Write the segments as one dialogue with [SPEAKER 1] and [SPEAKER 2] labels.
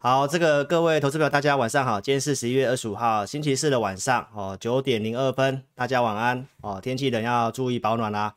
[SPEAKER 1] 好，这个各位投资朋友，大家晚上好。今天是十一月二十五号，星期四的晚上哦，九点零二分，大家晚安哦。天气冷要注意保暖啦。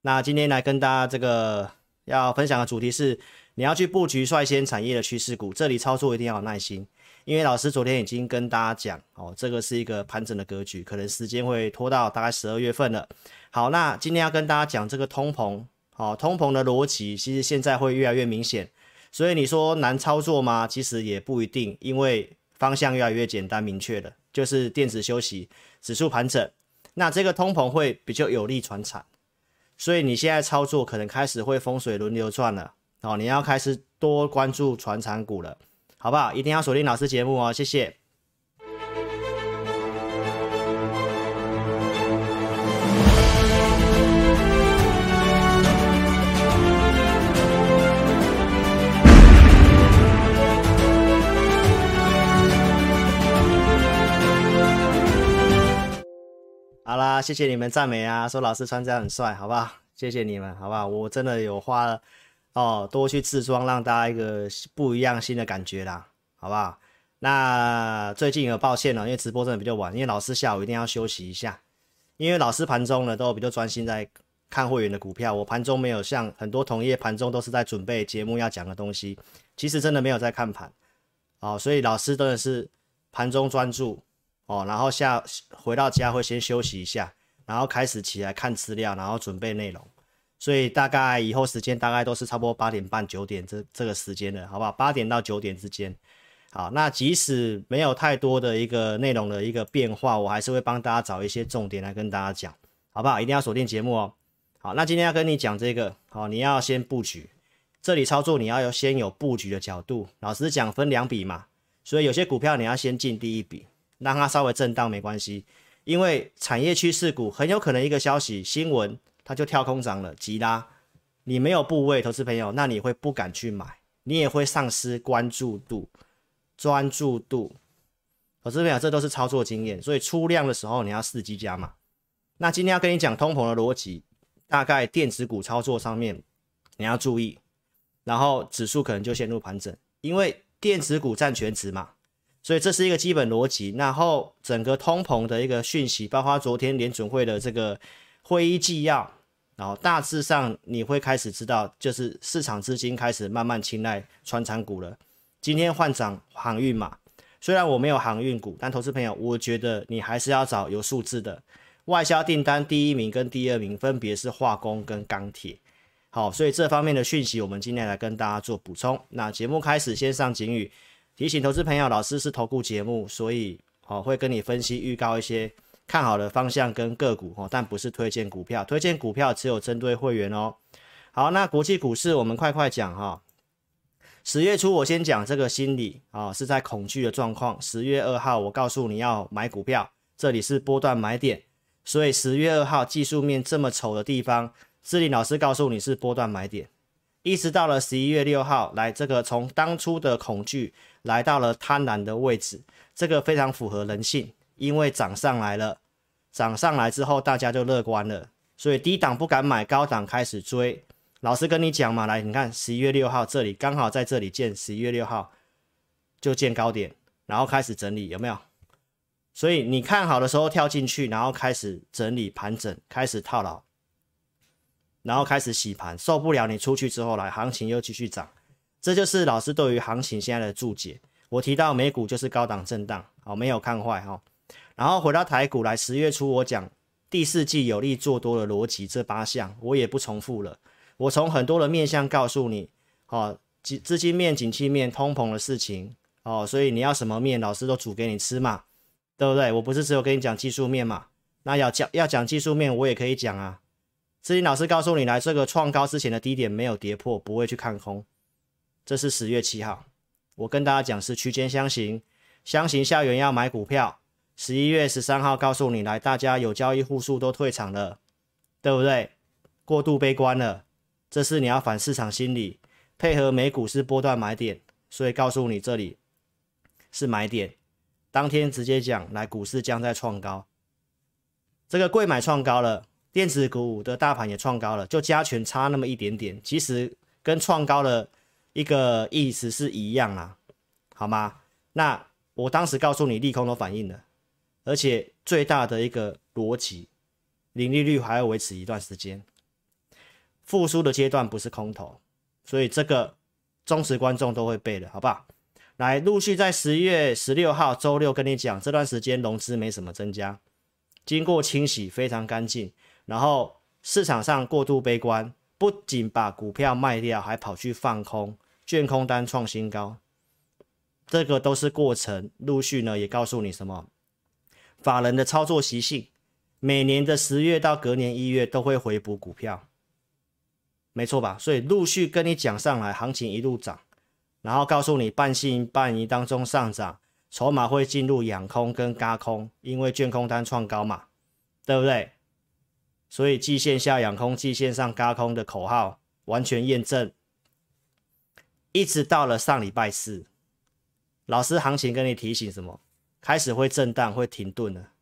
[SPEAKER 1] 那今天来跟大家这个要分享的主题是，你要去布局率先产业的趋势股，这里操作一定要有耐心，因为老师昨天已经跟大家讲哦，这个是一个盘整的格局，可能时间会拖到大概十二月份了。好，那今天要跟大家讲这个通膨，哦，通膨的逻辑其实现在会越来越明显。所以你说难操作吗？其实也不一定，因为方向越来越简单明确了，就是电子休息，指数盘整，那这个通膨会比较有利传产，所以你现在操作可能开始会风水轮流转了，哦，你要开始多关注传产股了，好不好？一定要锁定老师节目哦，谢谢。好啦，谢谢你们赞美啊，说老师穿这样很帅，好不好？谢谢你们，好不好？我真的有花了哦，多去自装，让大家一个不一样新的感觉啦，好不好？那最近有抱歉了，因为直播真的比较晚，因为老师下午一定要休息一下，因为老师盘中呢都比较专心在看会员的股票，我盘中没有像很多同业盘中都是在准备节目要讲的东西，其实真的没有在看盘，哦，所以老师真的是盘中专注。哦，然后下回到家会先休息一下，然后开始起来看资料，然后准备内容，所以大概以后时间大概都是差不多八点半九点这这个时间的，好不好？八点到九点之间。好，那即使没有太多的一个内容的一个变化，我还是会帮大家找一些重点来跟大家讲，好不好？一定要锁定节目哦。好，那今天要跟你讲这个，好，你要先布局，这里操作你要有先有布局的角度。老实讲，分两笔嘛，所以有些股票你要先进第一笔。让它稍微震荡没关系，因为产业趋势股很有可能一个消息新闻它就跳空涨了急拉，你没有部位，投资朋友，那你会不敢去买，你也会丧失关注度、专注度。投资朋友，这都是操作经验，所以出量的时候你要伺机加码。那今天要跟你讲通膨的逻辑，大概电子股操作上面你要注意，然后指数可能就陷入盘整，因为电子股占全值嘛。所以这是一个基本逻辑，然后整个通膨的一个讯息，包括昨天联准会的这个会议纪要，然后大致上你会开始知道，就是市场资金开始慢慢青睐传产股了。今天换涨航运嘛，虽然我没有航运股，但投资朋友，我觉得你还是要找有数字的外销订单第一名跟第二名分别是化工跟钢铁。好，所以这方面的讯息，我们今天来跟大家做补充。那节目开始，先上警语。提醒投资朋友，老师是投顾节目，所以哦会跟你分析预告一些看好的方向跟个股哦，但不是推荐股票，推荐股票只有针对会员哦。好，那国际股市我们快快讲哈。十月初我先讲这个心理啊，是在恐惧的状况。十月二号我告诉你要买股票，这里是波段买点，所以十月二号技术面这么丑的地方，志林老师告诉你是波段买点，一直到了十一月六号来这个从当初的恐惧。来到了贪婪的位置，这个非常符合人性，因为涨上来了，涨上来之后大家就乐观了，所以低档不敢买，高档开始追。老师跟你讲嘛，来，你看十一月六号这里刚好在这里见，十一月六号就见高点，然后开始整理，有没有？所以你看好的时候跳进去，然后开始整理盘整，开始套牢，然后开始洗盘，受不了你出去之后来，行情又继续涨。这就是老师对于行情现在的注解。我提到美股就是高档震荡，好，没有看坏哈。然后回到台股来，十月初我讲第四季有利做多的逻辑，这八项我也不重复了。我从很多的面向告诉你，哦，资资金面、景气面、通膨的事情，哦，所以你要什么面，老师都煮给你吃嘛，对不对？我不是只有跟你讲技术面嘛，那要讲要讲技术面，我也可以讲啊。志霖老师告诉你来，这个创高之前的低点没有跌破，不会去看空。这是十月七号，我跟大家讲是区间箱型，箱型下缘要买股票。十一月十三号告诉你来，大家有交易户数都退场了，对不对？过度悲观了，这是你要反市场心理，配合美股是波段买点，所以告诉你这里是买点。当天直接讲来，股市将在创高，这个柜买创高了，电子股的大盘也创高了，就加权差那么一点点，其实跟创高的。一个意思是一样啊，好吗？那我当时告诉你，利空都反应了，而且最大的一个逻辑，零利率还要维持一段时间，复苏的阶段不是空头，所以这个忠实观众都会背的，好不好？来，陆续在十一月十六号周六跟你讲，这段时间融资没什么增加，经过清洗非常干净，然后市场上过度悲观，不仅把股票卖掉，还跑去放空，券空单创新高，这个都是过程。陆续呢也告诉你什么，法人的操作习性，每年的十月到隔年一月都会回补股票，没错吧？所以陆续跟你讲上来，行情一路涨。然后告诉你，半信半疑当中上涨，筹码会进入养空跟轧空，因为券空单创高嘛，对不对？所以季线下仰空，季线上高空的口号完全验证。一直到了上礼拜四，老师行情跟你提醒什么？开始会震荡，会停顿了。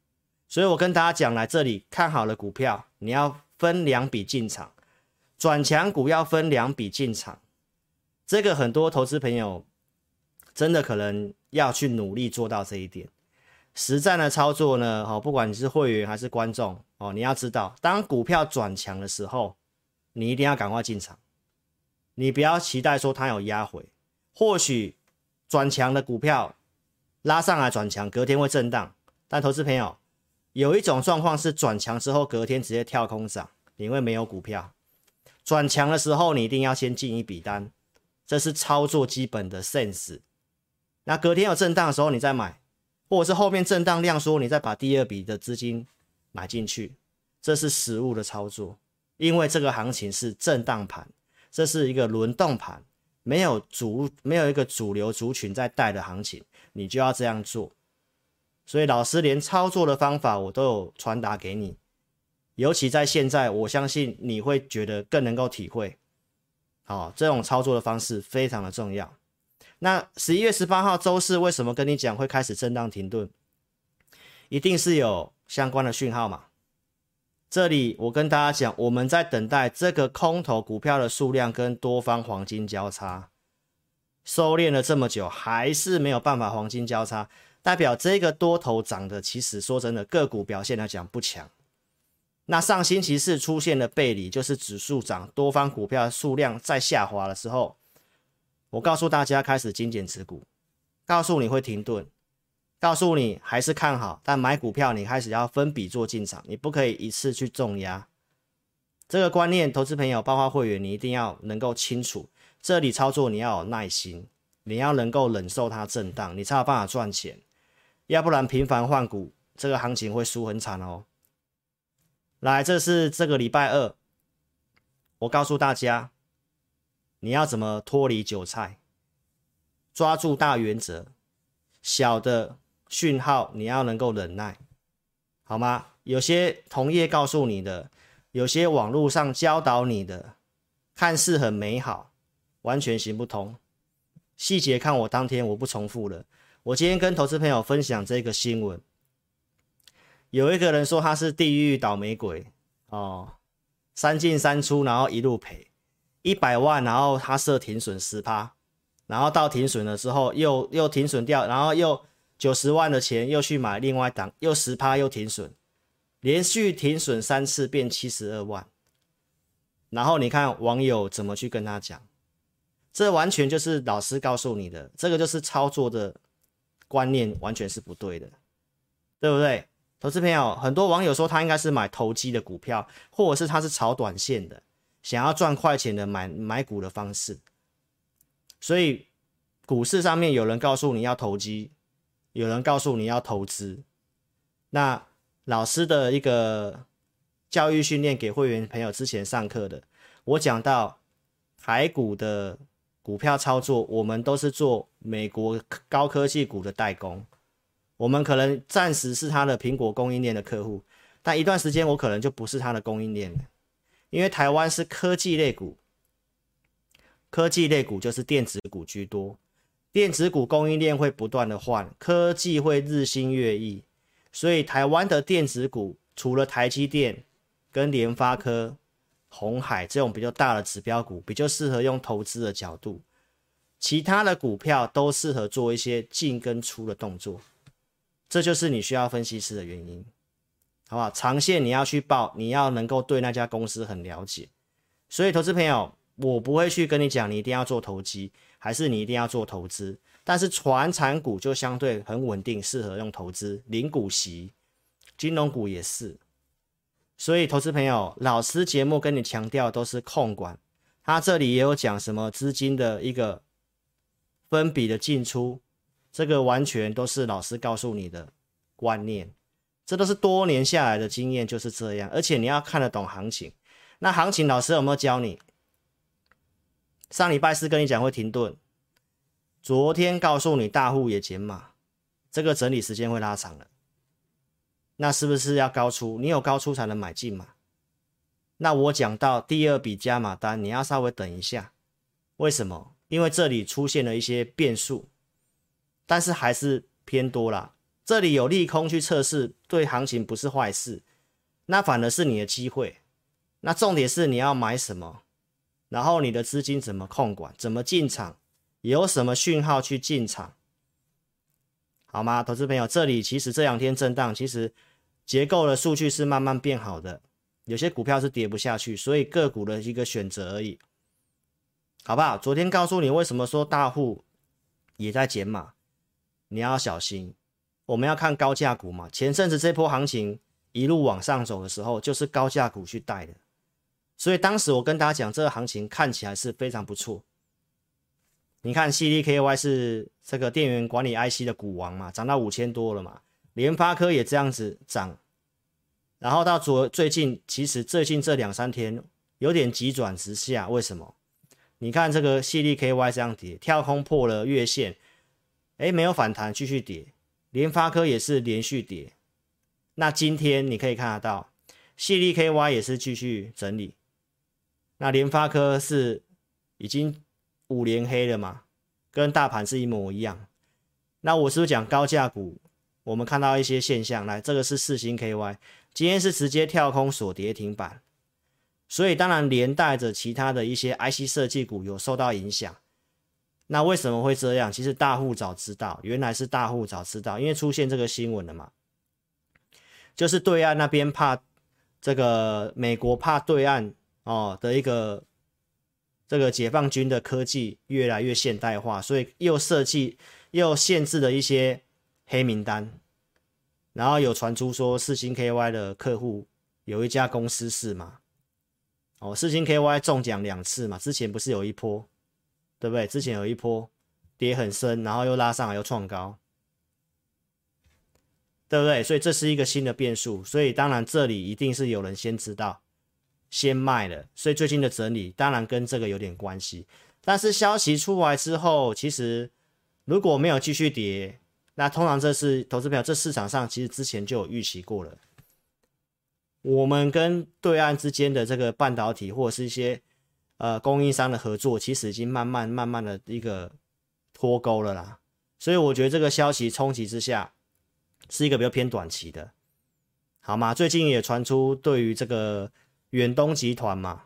[SPEAKER 1] 所以我跟大家讲，来这里看好了股票，你要分两笔进场，转强股要分两笔进场。这个很多投资朋友真的可能要去努力做到这一点。实战的操作呢，哦，不管你是会员还是观众哦，你要知道，当股票转强的时候，你一定要赶快进场。你不要期待说它有压回，或许转强的股票拉上来转强，隔天会震荡。但投资朋友有一种状况是转强之后隔天直接跳空涨，因为没有股票。转强的时候，你一定要先进一笔单。这是操作基本的 sense。那隔天有震荡的时候，你再买，或者是后面震荡量缩，你再把第二笔的资金买进去，这是实物的操作。因为这个行情是震荡盘，这是一个轮动盘，没有主，没有一个主流族群在带的行情，你就要这样做。所以老师连操作的方法我都有传达给你，尤其在现在，我相信你会觉得更能够体会。哦，这种操作的方式非常的重要。那十一月十八号周四为什么跟你讲会开始震荡停顿？一定是有相关的讯号嘛？这里我跟大家讲，我们在等待这个空头股票的数量跟多方黄金交叉，收敛了这么久，还是没有办法黄金交叉，代表这个多头涨的，其实说真的，个股表现来讲不强。那上星期四出现的背离，就是指数涨，多方股票数量在下滑的时候，我告诉大家开始精简持股，告诉你会停顿，告诉你还是看好，但买股票你开始要分笔做进场，你不可以一次去重压。这个观念，投资朋友包括会员，你一定要能够清楚。这里操作你要有耐心，你要能够忍受它震荡，你才有办法赚钱。要不然频繁换股，这个行情会输很惨哦。来，这是这个礼拜二，我告诉大家，你要怎么脱离韭菜，抓住大原则，小的讯号你要能够忍耐，好吗？有些同业告诉你的，有些网络上教导你的，看似很美好，完全行不通。细节看我当天，我不重复了。我今天跟投资朋友分享这个新闻。有一个人说他是地狱倒霉鬼哦，三进三出，然后一路赔一百万，然后他设停损十趴，然后到停损了之后又又停损掉，然后又九十万的钱又去买另外档，又十趴又停损，连续停损三次变七十二万，然后你看网友怎么去跟他讲，这完全就是老师告诉你的，这个就是操作的观念完全是不对的，对不对？投资朋友，很多网友说他应该是买投机的股票，或者是他是炒短线的，想要赚快钱的买买股的方式。所以股市上面有人告诉你要投机，有人告诉你要投资。那老师的一个教育训练给会员朋友之前上课的，我讲到台股的股票操作，我们都是做美国高科技股的代工。我们可能暂时是他的苹果供应链的客户，但一段时间我可能就不是他的供应链了，因为台湾是科技类股，科技类股就是电子股居多，电子股供应链会不断的换，科技会日新月异，所以台湾的电子股除了台积电跟联发科、鸿海这种比较大的指标股，比较适合用投资的角度。其他的股票都适合做一些进跟出的动作，这就是你需要分析师的原因，好不好？长线你要去报，你要能够对那家公司很了解。所以，投资朋友，我不会去跟你讲，你一定要做投机，还是你一定要做投资。但是，传产股就相对很稳定，适合用投资，零股息，金融股也是。所以，投资朋友，老师节目跟你强调都是控管，他这里也有讲什么资金的一个。分比的进出，这个完全都是老师告诉你的观念，这都是多年下来的经验就是这样。而且你要看得懂行情，那行情老师有没有教你？上礼拜四跟你讲会停顿，昨天告诉你大户也减码，这个整理时间会拉长了。那是不是要高出？你有高出才能买进嘛？那我讲到第二笔加码单，你要稍微等一下，为什么？因为这里出现了一些变数，但是还是偏多啦。这里有利空去测试，对行情不是坏事，那反而是你的机会。那重点是你要买什么，然后你的资金怎么控管，怎么进场，有什么讯号去进场，好吗？投资朋友，这里其实这两天震荡，其实结构的数据是慢慢变好的，有些股票是跌不下去，所以个股的一个选择而已。好不好？昨天告诉你为什么说大户也在减码，你要小心。我们要看高价股嘛。前阵子这波行情一路往上走的时候，就是高价股去带的。所以当时我跟大家讲，这个行情看起来是非常不错。你看，CDKY 是这个电源管理 IC 的股王嘛，涨到五千多了嘛。联发科也这样子涨，然后到昨最近，其实最近这两三天有点急转直下，为什么？你看这个 CDKY 这样跌，跳空破了月线，哎，没有反弹，继续跌。联发科也是连续跌。那今天你可以看得到，矽力 KY 也是继续整理。那联发科是已经五连黑了嘛，跟大盘是一模一样。那我是不是讲高价股？我们看到一些现象，来，这个是四星 KY，今天是直接跳空锁跌停板。所以当然连带着其他的一些 IC 设计股有受到影响。那为什么会这样？其实大户早知道，原来是大户早知道，因为出现这个新闻了嘛，就是对岸那边怕这个美国怕对岸哦的一个这个解放军的科技越来越现代化，所以又设计又限制了一些黑名单，然后有传出说四星 KY 的客户有一家公司是嘛？哦，四星 KY 中奖两次嘛，之前不是有一波，对不对？之前有一波跌很深，然后又拉上来又创高，对不对？所以这是一个新的变数，所以当然这里一定是有人先知道，先卖了，所以最近的整理当然跟这个有点关系。但是消息出来之后，其实如果没有继续跌，那通常这是投资票，这市场上其实之前就有预期过了。我们跟对岸之间的这个半导体或者是一些呃供应商的合作，其实已经慢慢慢慢的一个脱钩了啦。所以我觉得这个消息冲击之下，是一个比较偏短期的，好吗？最近也传出对于这个远东集团嘛，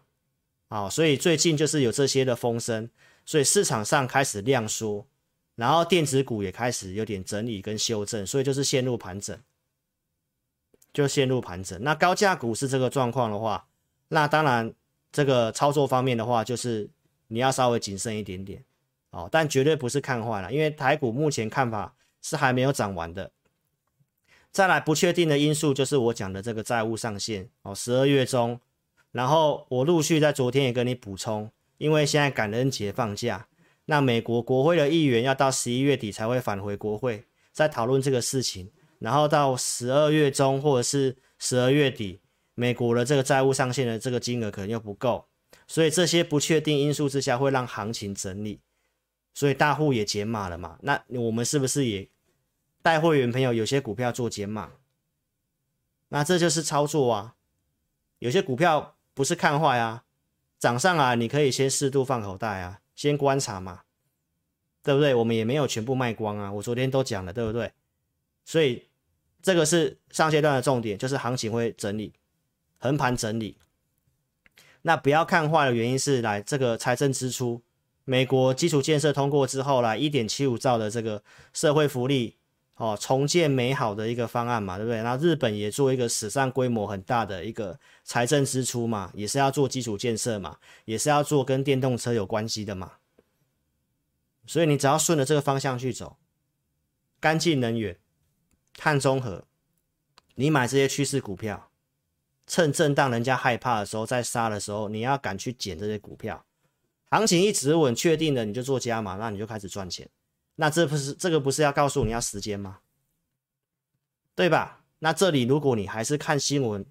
[SPEAKER 1] 啊，所以最近就是有这些的风声，所以市场上开始量缩，然后电子股也开始有点整理跟修正，所以就是陷入盘整。就陷入盘整。那高价股是这个状况的话，那当然这个操作方面的话，就是你要稍微谨慎一点点哦。但绝对不是看坏了，因为台股目前看法是还没有涨完的。再来不确定的因素就是我讲的这个债务上限哦，十二月中。然后我陆续在昨天也跟你补充，因为现在感恩节放假，那美国国会的议员要到十一月底才会返回国会，再讨论这个事情。然后到十二月中或者是十二月底，美国的这个债务上限的这个金额可能又不够，所以这些不确定因素之下会让行情整理，所以大户也减码了嘛？那我们是不是也带会员朋友有些股票做减码？那这就是操作啊，有些股票不是看坏啊，涨上啊你可以先适度放口袋啊，先观察嘛，对不对？我们也没有全部卖光啊，我昨天都讲了，对不对？所以。这个是上阶段的重点，就是行情会整理，横盘整理。那不要看坏的原因是来这个财政支出美国基础建设通过之后来，一点七五兆的这个社会福利哦，重建美好的一个方案嘛，对不对？然后日本也做一个史上规模很大的一个财政支出嘛，也是要做基础建设嘛，也是要做跟电动车有关系的嘛。所以你只要顺着这个方向去走，干净能源、碳中和，你买这些趋势股票，趁震荡人家害怕的时候，在杀的时候，你要敢去捡这些股票。行情一直稳，确定了你就做加码，那你就开始赚钱。那这不是这个不是要告诉你要时间吗？对吧？那这里如果你还是看新闻，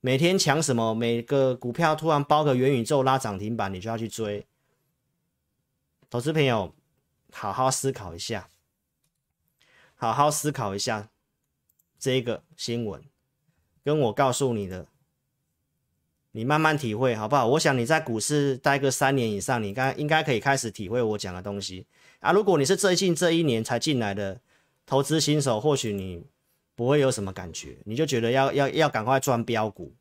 [SPEAKER 1] 每天抢什么，每个股票突然包个元宇宙拉涨停板，你就要去追。投资朋友，好好思考一下，好好思考一下这个新闻，跟我告诉你的。你慢慢体会好不好？我想你在股市待个三年以上，你该应该可以开始体会我讲的东西啊。如果你是最近这一年才进来的投资新手，或许你不会有什么感觉，你就觉得要要要赶快赚标股，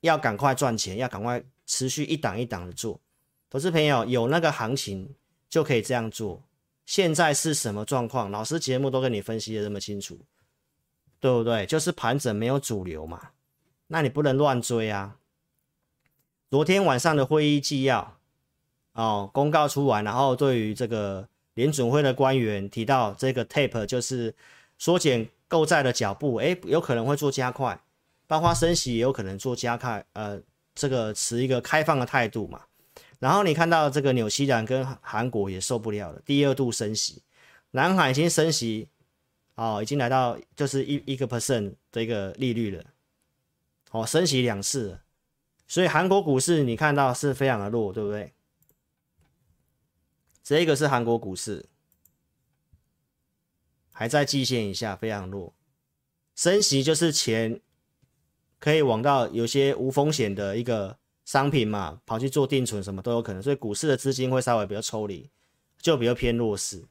[SPEAKER 1] 要赶快赚钱，要赶快持续一档一档的做。投资朋友有那个行情就可以这样做。现在是什么状况？老师节目都跟你分析的这么清楚，对不对？就是盘整没有主流嘛。那你不能乱追啊！昨天晚上的会议纪要哦，公告出完，然后对于这个联准会的官员提到，这个 tape 就是缩减购债的脚步，诶，有可能会做加快，包括升息也有可能做加快，呃，这个持一个开放的态度嘛。然后你看到这个纽西兰跟韩国也受不了了，第二度升息，南海已经升息哦，已经来到就是一一个 percent 的一个利率了。哦，升息两次，所以韩国股市你看到是非常的弱，对不对？这个是韩国股市，还在季线以下，非常弱。升息就是钱可以往到有些无风险的一个商品嘛，跑去做定存什么都有可能，所以股市的资金会稍微比较抽离，就比较偏弱势。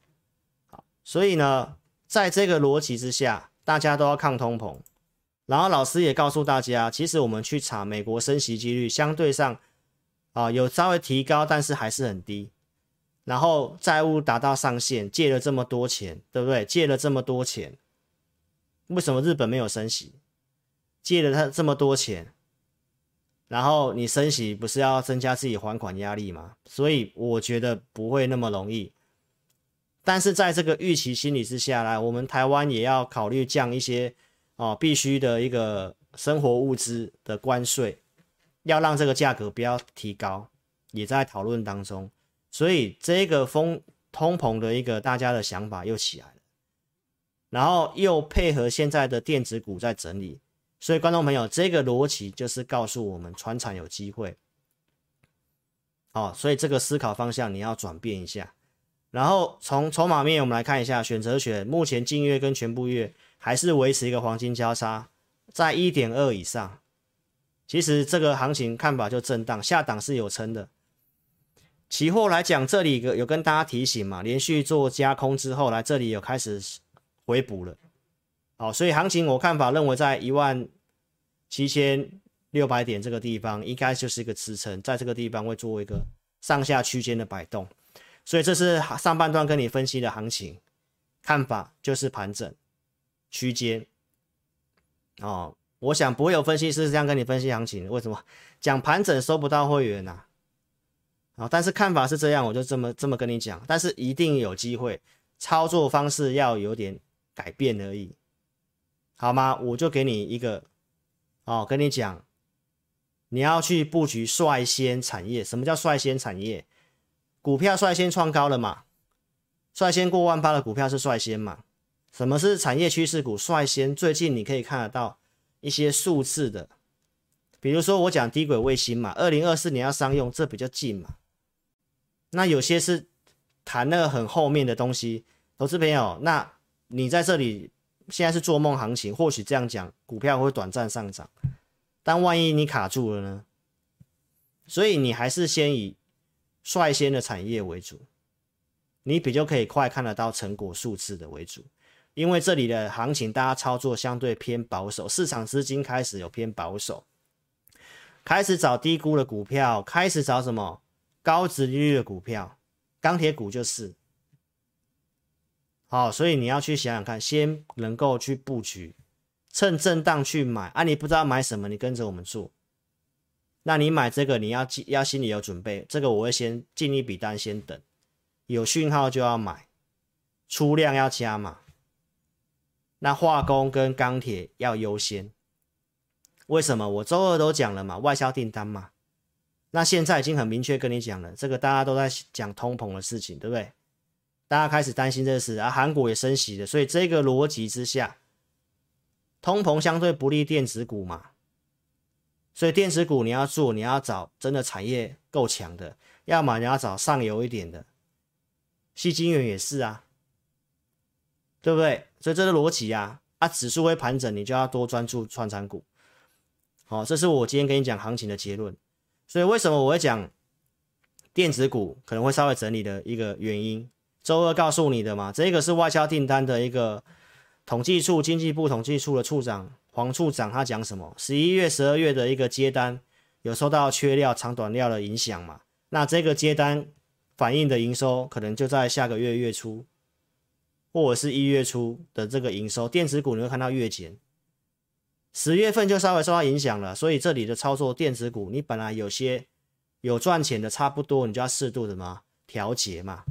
[SPEAKER 1] 好，所以呢，在这个逻辑之下，大家都要抗通膨。然后老师也告诉大家，其实我们去查美国升息几率相对上啊有稍微提高，但是还是很低。然后债务达到上限，借了这么多钱，对不对？借了这么多钱，为什么日本没有升息？借了他这么多钱，然后你升息不是要增加自己还款压力吗？所以我觉得不会那么容易。但是在这个预期心理之下来，我们台湾也要考虑降一些。哦，必须的一个生活物资的关税，要让这个价格不要提高，也在讨论当中。所以这个风通膨的一个大家的想法又起来了，然后又配合现在的电子股在整理，所以观众朋友，这个逻辑就是告诉我们，传产有机会。哦，所以这个思考方向你要转变一下。然后从筹码面我们来看一下，选择权目前净月跟全部月。还是维持一个黄金交叉在一点二以上，其实这个行情看法就震荡，下档是有撑的。期货来讲，这里有跟大家提醒嘛，连续做加空之后，来这里有开始回补了。好，所以行情我看法认为在一万七千六百点这个地方，应该就是一个支撑，在这个地方会做一个上下区间的摆动。所以这是上半段跟你分析的行情看法，就是盘整。区间哦，我想不会有分析师这样跟你分析行情。为什么讲盘整收不到会员呐？啊，但是看法是这样，我就这么这么跟你讲。但是一定有机会，操作方式要有点改变而已，好吗？我就给你一个哦，跟你讲，你要去布局率先产业。什么叫率先产业？股票率先创高了嘛？率先过万八的股票是率先嘛？什么是产业趋势股？率先最近你可以看得到一些数字的，比如说我讲低轨卫星嘛，二零二四年要商用，这比较近嘛。那有些是谈那个很后面的东西，投资朋友，那你在这里现在是做梦行情，或许这样讲股票会短暂上涨，但万一你卡住了呢？所以你还是先以率先的产业为主，你比较可以快看得到成果数字的为主。因为这里的行情，大家操作相对偏保守，市场资金开始有偏保守，开始找低估的股票，开始找什么高值利率的股票，钢铁股就是。好，所以你要去想想看，先能够去布局，趁震荡去买啊！你不知道买什么，你跟着我们做。那你买这个，你要记要心里有准备，这个我会先进一笔单，先等有讯号就要买，出量要加码。那化工跟钢铁要优先，为什么？我周二都讲了嘛，外销订单嘛。那现在已经很明确跟你讲了，这个大家都在讲通膨的事情，对不对？大家开始担心这事啊，韩国也升息了，所以这个逻辑之下，通膨相对不利电子股嘛。所以电子股你要做，你要找真的产业够强的，要么你要找上游一点的，矽晶圆也是啊，对不对？所以这是逻辑啊，啊，指数会盘整，你就要多专注串产股。好，这是我今天跟你讲行情的结论。所以为什么我会讲电子股可能会稍微整理的一个原因？周二告诉你的嘛，这个是外销订单的一个统计处，经济部统计处的处长黄处长他讲什么？十一月、十二月的一个接单有受到缺料、长短料的影响嘛？那这个接单反映的营收可能就在下个月月初，或者是一月初的这个营收，电子股你会看到月减。十月份就稍微受到影响了，所以这里的操作电子股，你本来有些有赚钱的差不多，你就要适度的嘛调节嘛。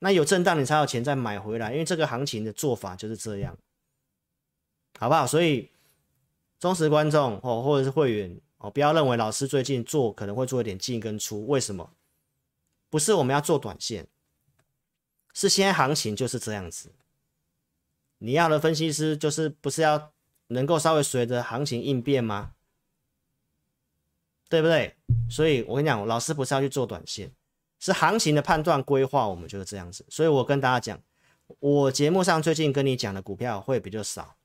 [SPEAKER 1] 那有震荡你才有钱再买回来，因为这个行情的做法就是这样，好不好？所以忠实观众哦，或者是会员哦，不要认为老师最近做可能会做一点进跟出，为什么？不是我们要做短线，是现在行情就是这样子。你要的分析师就是不是要？能够稍微随着行情应变吗？对不对？所以我跟你讲，老师不是要去做短线，是行情的判断规划，我们就是这样子。所以我跟大家讲，我节目上最近跟你讲的股票会比较少，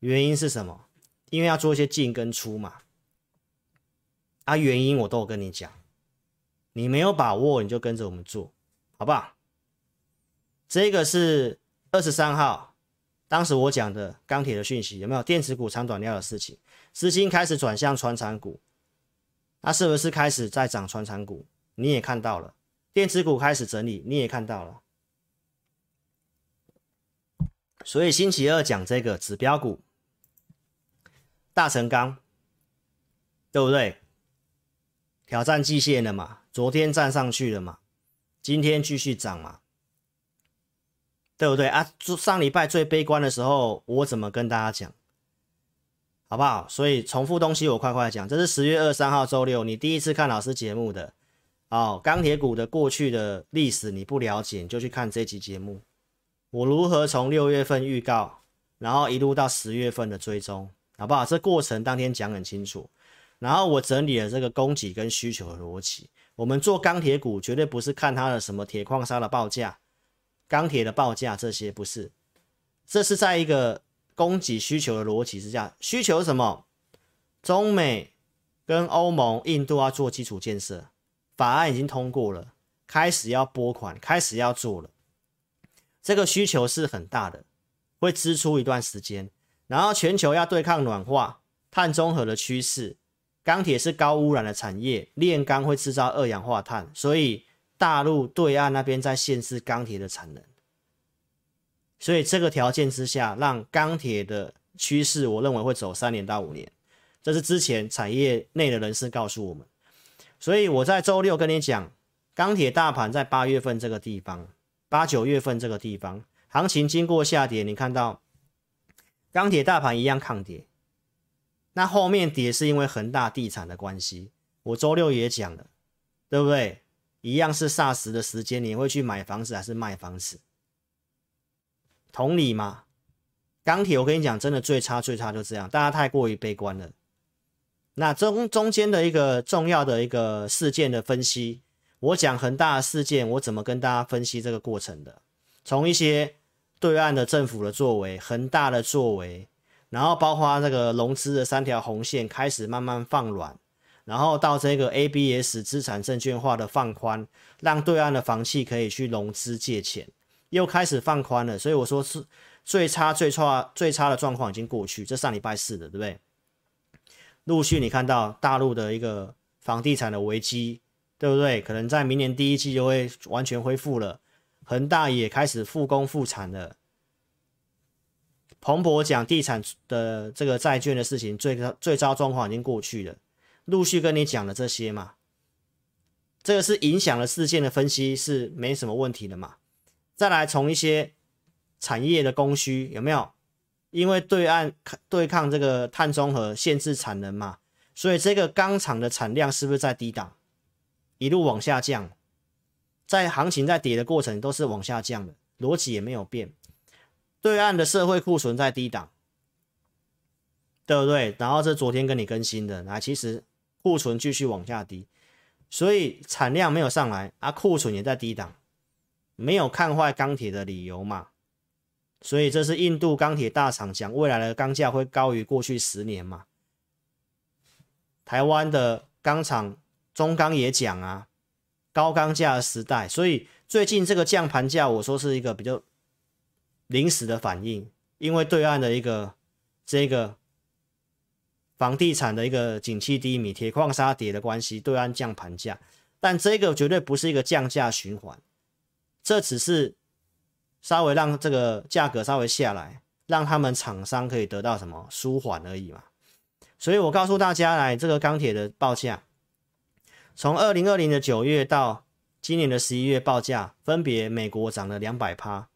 [SPEAKER 1] 原因是什么？因为要做一些进跟出嘛。啊，原因我都有跟你讲，你没有把握你就跟着我们做，好不好？这个是二十三号。当时我讲的钢铁的讯息有没有电子股长短料的事情？资金开始转向传产股，那是不是开始在涨传产股？你也看到了，电子股开始整理，你也看到了。所以星期二讲这个指标股，大成钢，对不对？挑战季线了嘛？昨天站上去了嘛？今天继续涨嘛？对不对啊？上礼拜最悲观的时候，我怎么跟大家讲？好不好？所以重复东西我快快讲。这是十月二三号周六，你第一次看老师节目的哦。钢铁股的过去的历史你不了解，你就去看这期节目。我如何从六月份预告，然后一路到十月份的追踪，好不好？这过程当天讲很清楚。然后我整理了这个供给跟需求的逻辑。我们做钢铁股绝对不是看它的什么铁矿砂的报价。钢铁的报价这些不是，这是在一个供给需求的逻辑之下。需求什么？中美跟欧盟、印度要做基础建设，法案已经通过了，开始要拨款，开始要做了。这个需求是很大的，会支出一段时间。然后全球要对抗暖化、碳中和的趋势，钢铁是高污染的产业，炼钢会制造二氧化碳，所以。大陆对岸那边在限制钢铁的产能，所以这个条件之下，让钢铁的趋势，我认为会走三年到五年。这是之前产业内的人士告诉我们。所以我在周六跟你讲，钢铁大盘在八月份这个地方，八九月份这个地方，行情经过下跌，你看到钢铁大盘一样抗跌。那后面跌是因为恒大地产的关系，我周六也讲了，对不对？一样是霎时的时间，你会去买房子还是卖房子？同理嘛，钢铁我跟你讲，真的最差最差就这样，大家太过于悲观了。那中中间的一个重要的一个事件的分析，我讲恒大的事件，我怎么跟大家分析这个过程的？从一些对岸的政府的作为，恒大的作为，然后包括这个融资的三条红线开始慢慢放软。然后到这个 ABS 资产证券化的放宽，让对岸的房企可以去融资借钱，又开始放宽了。所以我说是最差、最差、最差的状况已经过去。这上礼拜四的，对不对？陆续你看到大陆的一个房地产的危机，对不对？可能在明年第一季就会完全恢复了，恒大也开始复工复产了。彭博讲地产的这个债券的事情，最最糟状况已经过去了，陆续跟你讲了这些嘛。这个是影响了事件的分析是没什么问题的嘛。再来从一些产业的供需有没有？因为对岸对抗这个碳中和限制产能嘛，所以这个钢厂的产量是不是在低档，一路往下降？在行情在跌的过程都是往下降的，逻辑也没有变。对岸的社会库存在低档，对不对？然后这昨天跟你更新的，那其实库存继续往下低，所以产量没有上来啊，库存也在低档，没有看坏钢铁的理由嘛。所以这是印度钢铁大厂讲未来的钢价会高于过去十年嘛？台湾的钢厂中钢也讲啊，高钢价的时代，所以最近这个降盘价，我说是一个比较临时的反应，因为对岸的一个这个房地产的一个景气低迷、铁矿砂跌的关系，对岸降盘价，但这个绝对不是一个降价循环，这只是。稍微让这个价格稍微下来，让他们厂商可以得到什么舒缓而已嘛。所以我告诉大家，来这个钢铁的报价，从二零二零的九月到今年的十一月报价，分别美国涨了两百趴，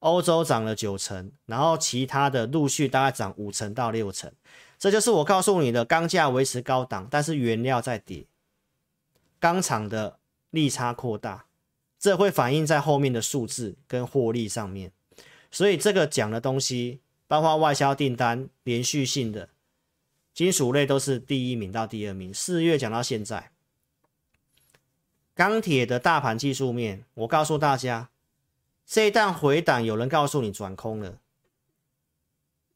[SPEAKER 1] 欧洲涨了九成，然后其他的陆续大概涨五成到六成。这就是我告诉你的，钢价维持高档，但是原料在跌，钢厂的利差扩大。这会反映在后面的数字跟获利上面，所以这个讲的东西，包括外销订单连续性的金属类都是第一名到第二名。四月讲到现在，钢铁的大盘技术面，我告诉大家，这一段回档有人告诉你转空了，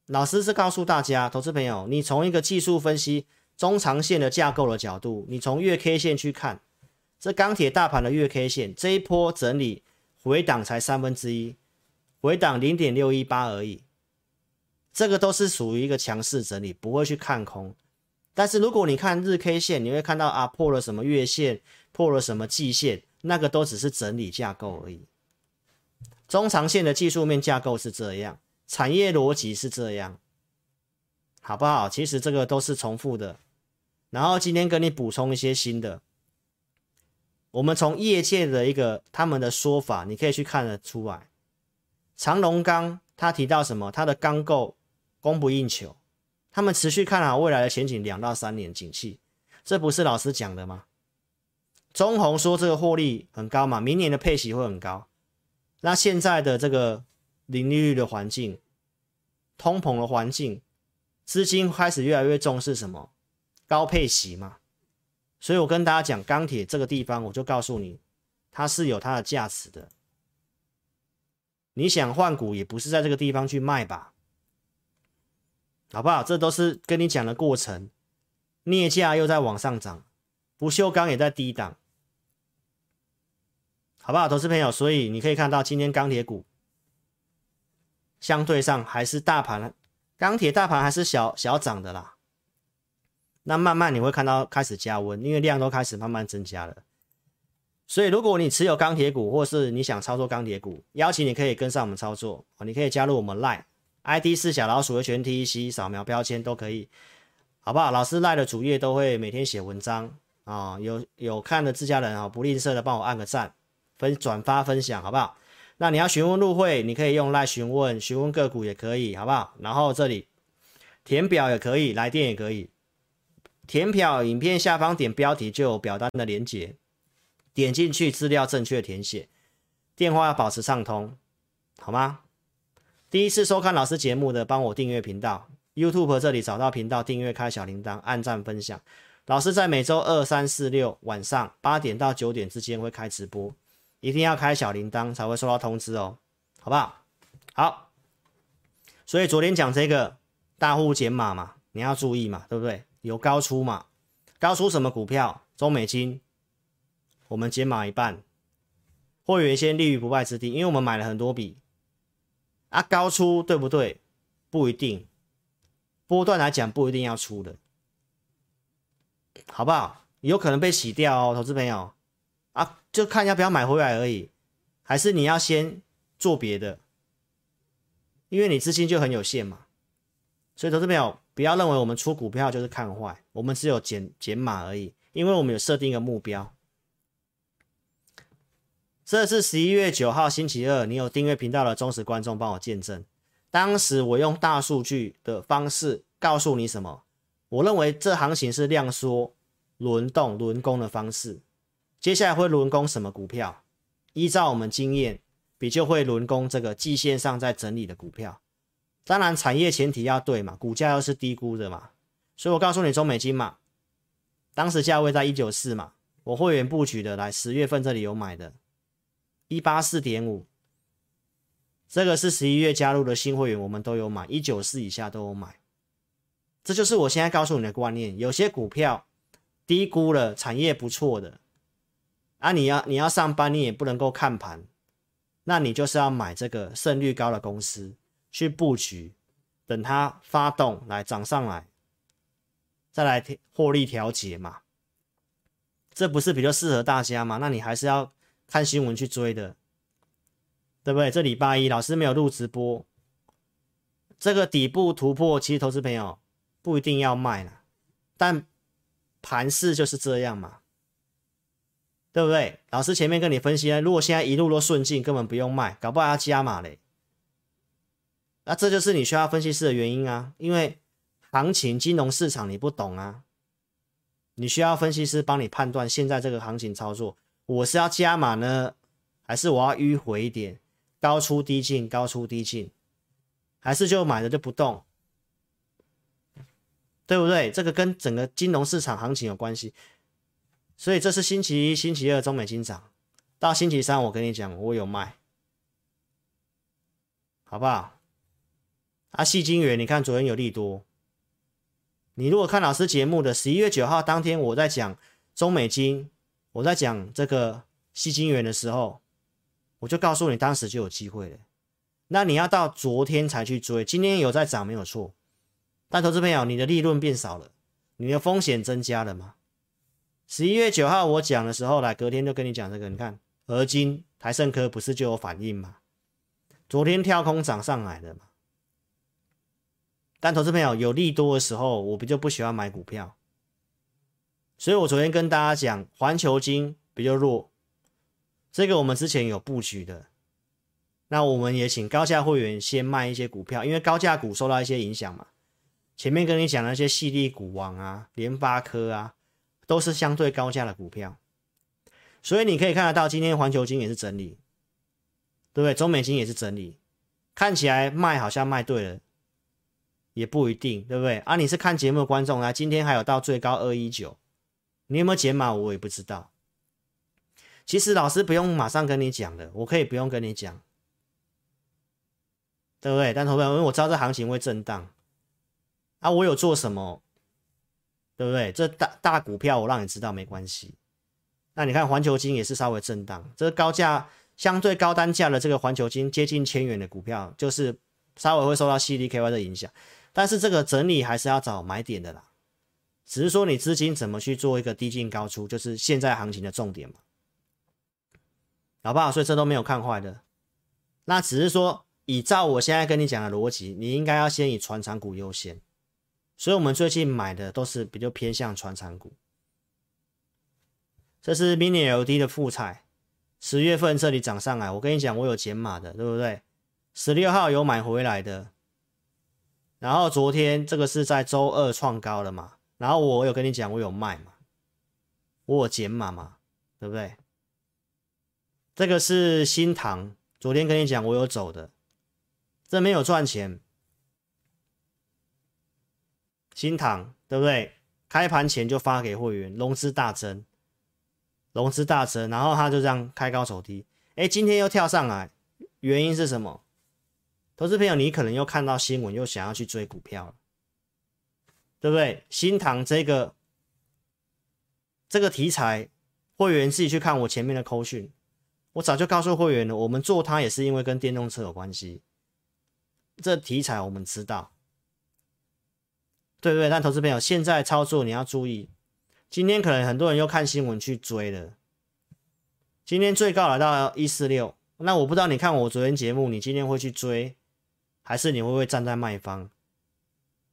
[SPEAKER 1] 老师是告诉大家，投资朋友，你从一个技术分析中长线的架构的角度，你从月 K 线去看。这钢铁大盘的月 K 线这一波整理回档才三分之一，回档零点六一八而已，这个都是属于一个强势整理，不会去看空。但是如果你看日 K 线，你会看到啊破了什么月线，破了什么季线，那个都只是整理架构而已。中长线的技术面架构是这样，产业逻辑是这样，好不好？其实这个都是重复的。然后今天跟你补充一些新的。我们从业界的一个他们的说法，你可以去看得出来。长隆钢他提到什么？他的钢构供不应求，他们持续看好未来的前景，两到三年景气，这不是老师讲的吗？中红说这个获利很高嘛，明年的配息会很高。那现在的这个零利率的环境、通膨的环境，资金开始越来越重视什么？高配息嘛。所以我跟大家讲，钢铁这个地方，我就告诉你，它是有它的价值的。你想换股，也不是在这个地方去卖吧，好不好？这都是跟你讲的过程。镍价又在往上涨，不锈钢也在低档，好不好？投资朋友，所以你可以看到，今天钢铁股相对上还是大盘，钢铁大盘还是小小涨的啦。那慢慢你会看到开始加温，因为量都开始慢慢增加了。所以如果你持有钢铁股，或是你想操作钢铁股，邀请你可以跟上我们操作哦。你可以加入我们 Line ID 是小老鼠的全 T C，扫描标签都可以，好不好？老师 Line 的主页都会每天写文章啊、有有看的自家人啊，不吝啬的帮我按个赞，分转发分享，好不好？那你要询问入会，你可以用赖询问，询问个股也可以，好不好？然后这里填表也可以，来电也可以。填表影片下方点标题就有表单的连接，点进去资料正确填写，电话要保持畅通，好吗？第一次收看老师节目的，帮我订阅频道，YouTube 这里找到频道订阅，开小铃铛，按赞分享。老师在每周二、三、四、六晚上八点到九点之间会开直播，一定要开小铃铛才会收到通知哦，好不好？好，所以昨天讲这个大户减码嘛，你要注意嘛，对不对？有高出嘛？高出什么股票？中美金，我们减码一半，会员先立于不败之地，因为我们买了很多笔啊。高出对不对？不一定，波段来讲不一定要出的，好不好？有可能被洗掉哦，投资朋友啊，就看要不要买回来而已，还是你要先做别的，因为你资金就很有限嘛。所以投资朋友不要认为我们出股票就是看坏，我们只有减减码而已，因为我们有设定一个目标。这是十一月九号星期二，你有订阅频道的忠实观众帮我见证。当时我用大数据的方式告诉你什么？我认为这行情是量缩、轮动、轮攻的方式。接下来会轮攻什么股票？依照我们经验，比较会轮攻这个季线上在整理的股票。当然，产业前提要对嘛，股价又是低估的嘛。所以我告诉你，中美金嘛，当时价位在一九四嘛，我会员布局的，来十月份这里有买的。一八四点五，这个是十一月加入的新会员，我们都有买，一九四以下都有买。这就是我现在告诉你的观念。有些股票低估了，产业不错的，啊，你要你要上班，你也不能够看盘，那你就是要买这个胜率高的公司去布局，等它发动来涨上来，再来获利调节嘛。这不是比较适合大家吗？那你还是要。看新闻去追的，对不对？这礼拜一老师没有录直播，这个底部突破，其实投资朋友不一定要卖了，但盘势就是这样嘛，对不对？老师前面跟你分析了，如果现在一路都顺境，根本不用卖，搞不好要加码嘞。那这就是你需要分析师的原因啊，因为行情、金融市场你不懂啊，你需要分析师帮你判断现在这个行情操作。我是要加码呢，还是我要迂回一点，高出低进，高出低进，还是就买了就不动，对不对？这个跟整个金融市场行情有关系，所以这是星期一、星期二中美金涨，到星期三我跟你讲，我有卖，好不好？啊，矽晶圆，你看昨天有利多，你如果看老师节目的十一月九号当天，我在讲中美金。我在讲这个矽晶圆的时候，我就告诉你，当时就有机会了。那你要到昨天才去追，今天有在涨没有错，但投资朋友，你的利润变少了，你的风险增加了吗？十一月九号我讲的时候，来隔天就跟你讲这个，你看而今、台胜科不是就有反应吗？昨天跳空涨上来的嘛。但投资朋友有利多的时候，我不就不喜欢买股票。所以我昨天跟大家讲，环球金比较弱，这个我们之前有布局的。那我们也请高价会员先卖一些股票，因为高价股受到一些影响嘛。前面跟你讲那些矽力股王啊、联发科啊，都是相对高价的股票。所以你可以看得到，今天环球金也是整理，对不对？中美金也是整理，看起来卖好像卖对了，也不一定，对不对？啊，你是看节目的观众啊，今天还有到最高二一九。你有没有解码？我也不知道。其实老师不用马上跟你讲的，我可以不用跟你讲，对不对？但投资者，因为我知道这行情会震荡啊，我有做什么，对不对？这大大股票我让你知道没关系。那你看环球金也是稍微震荡，这个高价相对高单价的这个环球金接近千元的股票，就是稍微会受到 CDKY 的影响，但是这个整理还是要找买点的啦。只是说你资金怎么去做一个低进高出，就是现在行情的重点嘛，好不好？所以这都没有看坏的，那只是说依照我现在跟你讲的逻辑，你应该要先以传产股优先，所以我们最近买的都是比较偏向传产股。这是 Mini LD 的富采，十月份这里涨上来，我跟你讲，我有减码的，对不对？十六号有买回来的，然后昨天这个是在周二创高了嘛？然后我有跟你讲，我有卖嘛，我有减码嘛，对不对？这个是新塘，昨天跟你讲我有走的，这没有赚钱。新塘对不对？开盘前就发给会员，融资大增，融资大增，然后他就这样开高走低，哎，今天又跳上来，原因是什么？投资朋友，你可能又看到新闻，又想要去追股票了。对不对？新唐这个这个题材，会员自己去看我前面的扣讯，我早就告诉会员了。我们做它也是因为跟电动车有关系，这题材我们知道，对不对？但投资朋友现在操作你要注意，今天可能很多人又看新闻去追了。今天最高来到一四六，那我不知道你看我昨天节目，你今天会去追，还是你会不会站在卖方？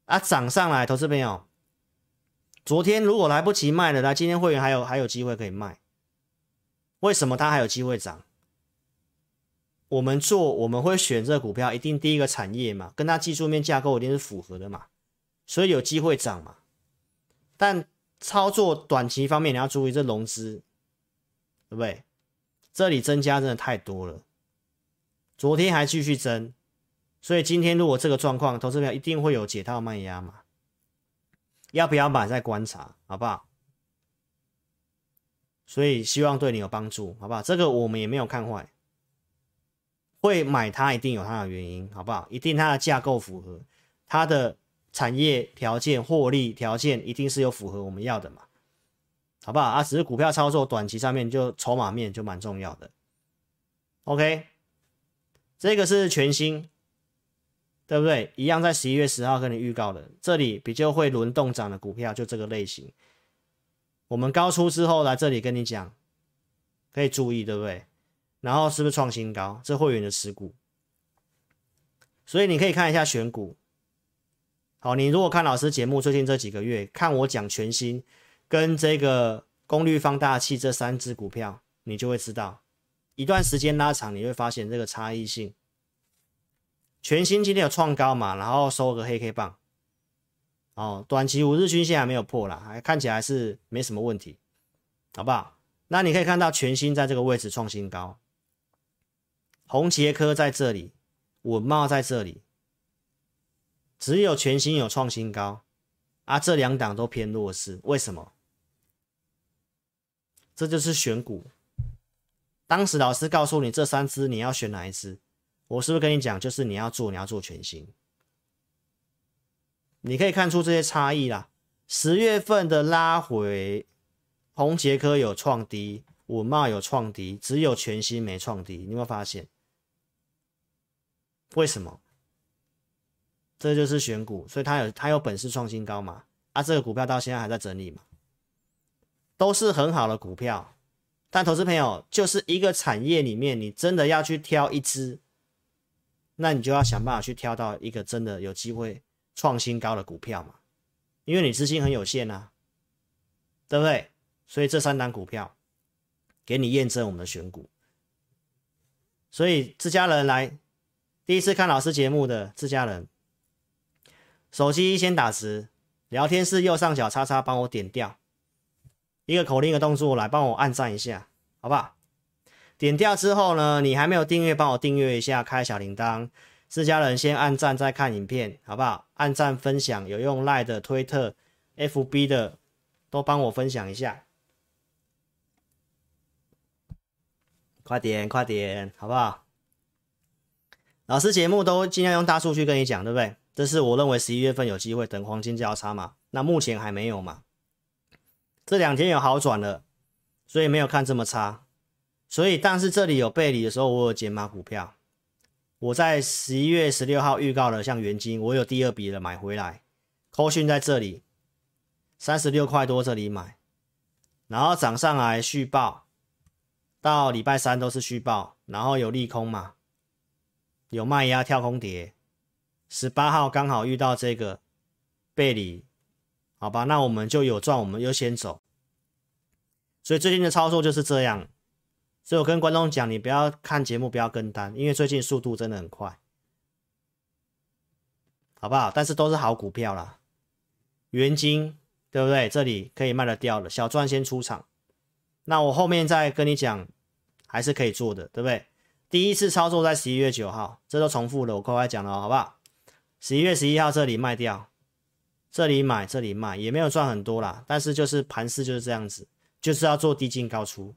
[SPEAKER 1] 啊，涨上来，投资朋友，昨天如果来不及卖了，那今天会员还有还有机会可以卖。为什么它还有机会涨？我们做我们会选这股票，一定第一个产业嘛，跟它技术面架构一定是符合的嘛，所以有机会涨嘛。但操作短期方面你要注意这融资，对不对？这里增加真的太多了，昨天还继续增，所以今天如果这个状况，投资票一定会有解套卖压嘛？要不要买再观察，好不好？所以希望对你有帮助，好不好？这个我们也没有看坏。会买它一定有它的原因，好不好？一定它的架构符合，它的产业条件、获利条件一定是有符合我们要的嘛，好不好？啊，只是股票操作短期上面就筹码面就蛮重要的。OK，这个是全新，对不对？一样在十一月十号跟你预告的，这里比较会轮动涨的股票就这个类型。我们高出之后来这里跟你讲，可以注意，对不对？然后是不是创新高？这会员的持股，所以你可以看一下选股。好，你如果看老师节目，最近这几个月看我讲全新跟这个功率放大器这三只股票，你就会知道，一段时间拉长，你会发现这个差异性。全新今天有创高嘛，然后收个黑 K 棒，哦，短期五日均线还没有破啦，还看起来是没什么问题，好不好？那你可以看到全新在这个位置创新高。宏捷科在这里，稳茂在这里，只有全新有创新高，啊，这两档都偏弱势，为什么？这就是选股。当时老师告诉你这三只你要选哪一只，我是不是跟你讲，就是你要做，你要做全新。你可以看出这些差异啦。十月份的拉回，红杰科有创低，稳懋有创低，只有全新没创低，你有没有发现？为什么？这就是选股，所以他有他有本事创新高嘛？啊，这个股票到现在还在整理嘛？都是很好的股票，但投资朋友就是一个产业里面，你真的要去挑一只，那你就要想办法去挑到一个真的有机会创新高的股票嘛？因为你资金很有限啊，对不对？所以这三档股票给你验证我们的选股，所以自家人来。第一次看老师节目的自家人，手机先打直，聊天室右上角叉叉帮我点掉，一个口令一个动作来帮我按赞一下，好不好？点掉之后呢，你还没有订阅，帮我订阅一下，开小铃铛。自家人先按赞再看影片，好不好？按赞分享，有用 Line 的、推特、FB 的都帮我分享一下，快点快点，好不好？老师节目都尽量用大数据跟你讲，对不对？这是我认为十一月份有机会等黄金交叉嘛？那目前还没有嘛？这两天有好转了，所以没有看这么差。所以，但是这里有背离的时候，我有减码股票。我在十一月十六号预告了，像元金，我有第二笔的买回来。扣讯在这里，三十六块多这里买，然后涨上来续报，到礼拜三都是续报，然后有利空嘛？有卖压跳空跌，十八号刚好遇到这个背离，好吧，那我们就有赚，我们优先走。所以最近的操作就是这样。所以我跟观众讲，你不要看节目，不要跟单，因为最近速度真的很快，好不好？但是都是好股票啦，元晶对不对？这里可以卖得掉的，小赚先出场。那我后面再跟你讲，还是可以做的，对不对？第一次操作在十一月九号，这都重复了，我快快讲了，好不好？十一月十一号这里卖掉，这里买，这里卖，也没有赚很多啦，但是就是盘势就是这样子，就是要做低进高出，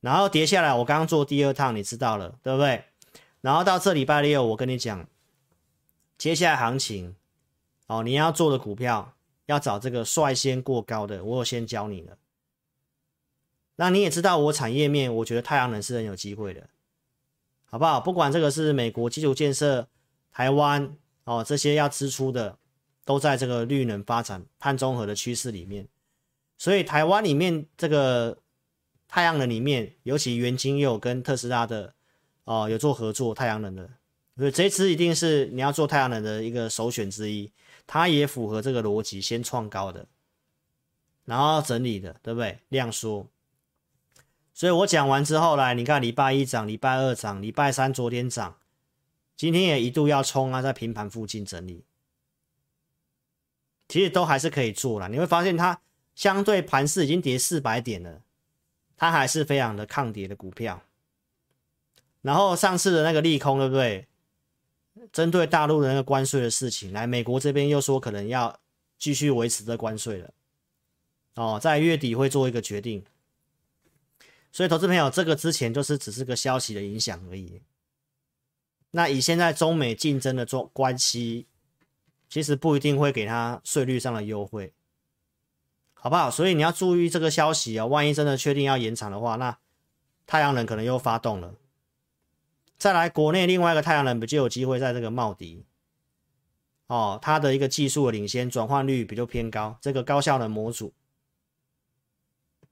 [SPEAKER 1] 然后跌下来，我刚刚做第二趟，你知道了，对不对？然后到这礼拜六，我跟你讲，接下来行情，哦，你要做的股票要找这个率先过高的，我有先教你了。那你也知道我产业面，我觉得太阳能是很有机会的。好不好？不管这个是美国基础建设、台湾哦，这些要支出的，都在这个绿能发展、碳中和的趋势里面。所以台湾里面这个太阳能里面，尤其元晶又跟特斯拉的哦、有做合作太阳能的，所以这次一定是你要做太阳能的一个首选之一。它也符合这个逻辑，先创高的，然后整理的，对不对？量缩。所以我讲完之后来，你看礼拜一涨，礼拜二涨，礼拜三昨天涨，今天也一度要冲啊，在平盘附近整理，其实都还是可以做了。你会发现它相对盘势已经跌四百点了，它还是非常的抗跌的股票。然后上次的那个利空，对不对？针对大陆的那个关税的事情，来美国这边又说可能要继续维持这关税了，哦，在月底会做一个决定。所以，投资朋友，这个之前就是只是个消息的影响而已。那以现在中美竞争的状关系，其实不一定会给他税率上的优惠，好不好？所以你要注意这个消息啊、哦，万一真的确定要延长的话，那太阳能可能又发动了。再来，国内另外一个太阳能不就有机会在这个茂迪哦，它的一个技术的领先，转换率比较偏高，这个高效能模组。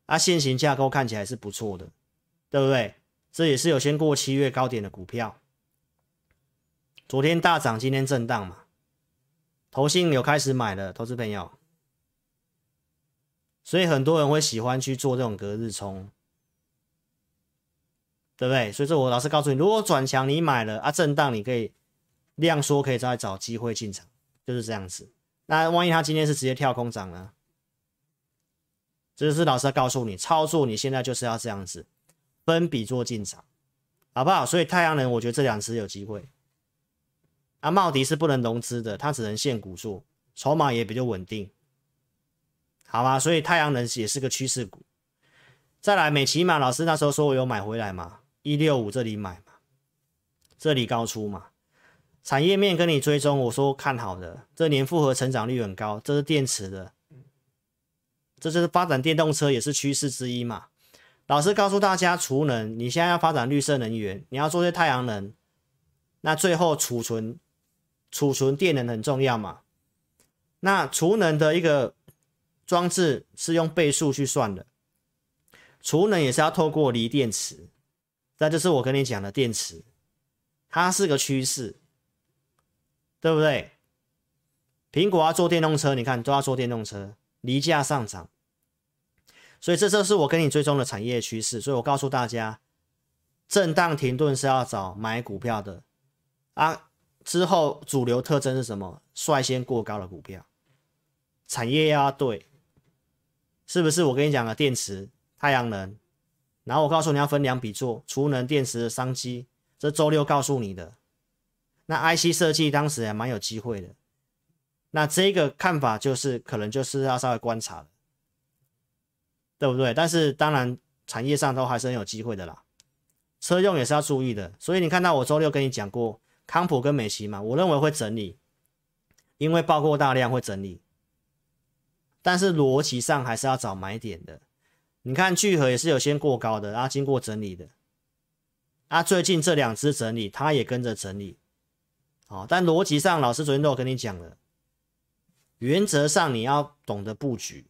[SPEAKER 1] 啊，现行架构看起来是不错的，对不对？这也是有先过七月高点的股票，昨天大涨，今天震荡嘛。投信有开始买了，投资朋友，所以很多人会喜欢去做这种隔日冲，对不对？所以这我老实告诉你，如果转强你买了啊，震荡你可以量缩，可以再找机会进场，就是这样子。那万一他今天是直接跳空涨呢？这就是老师要告诉你，操作你现在就是要这样子，分笔做进场，好不好？所以太阳能，我觉得这两只有机会。啊，茂迪是不能融资的，它只能现股做，筹码也比较稳定，好吗？所以太阳能也是个趋势股。再来，美琪玛老师那时候说我有买回来嘛，一六五这里买嘛，这里高出嘛，产业面跟你追踪，我说看好的，这年复合成长率很高，这是电池的。这就是发展电动车也是趋势之一嘛。老师告诉大家，储能，你现在要发展绿色能源，你要做些太阳能，那最后储存储存电能很重要嘛。那储能的一个装置是用倍数去算的，储能也是要透过锂电池，那就是我跟你讲的电池，它是个趋势，对不对？苹果要做电动车，你看都要做电动车。锂价上涨，所以这就是我跟你追踪的产业趋势。所以我告诉大家，震荡停顿是要找买股票的啊。之后主流特征是什么？率先过高的股票，产业要对，是不是？我跟你讲了，电池、太阳能，然后我告诉你要分两笔做，储能、电池的商机。这周六告诉你的。那 IC 设计当时还蛮有机会的。那这个看法就是，可能就是要稍微观察了，对不对？但是当然，产业上都还是很有机会的啦。车用也是要注意的，所以你看到我周六跟你讲过，康普跟美琪嘛，我认为会整理，因为爆过大量会整理，但是逻辑上还是要找买点的。你看聚合也是有先过高的，然后经过整理的，啊，最近这两只整理，它也跟着整理，好，但逻辑上，老师昨天都有跟你讲了。原则上你要懂得布局，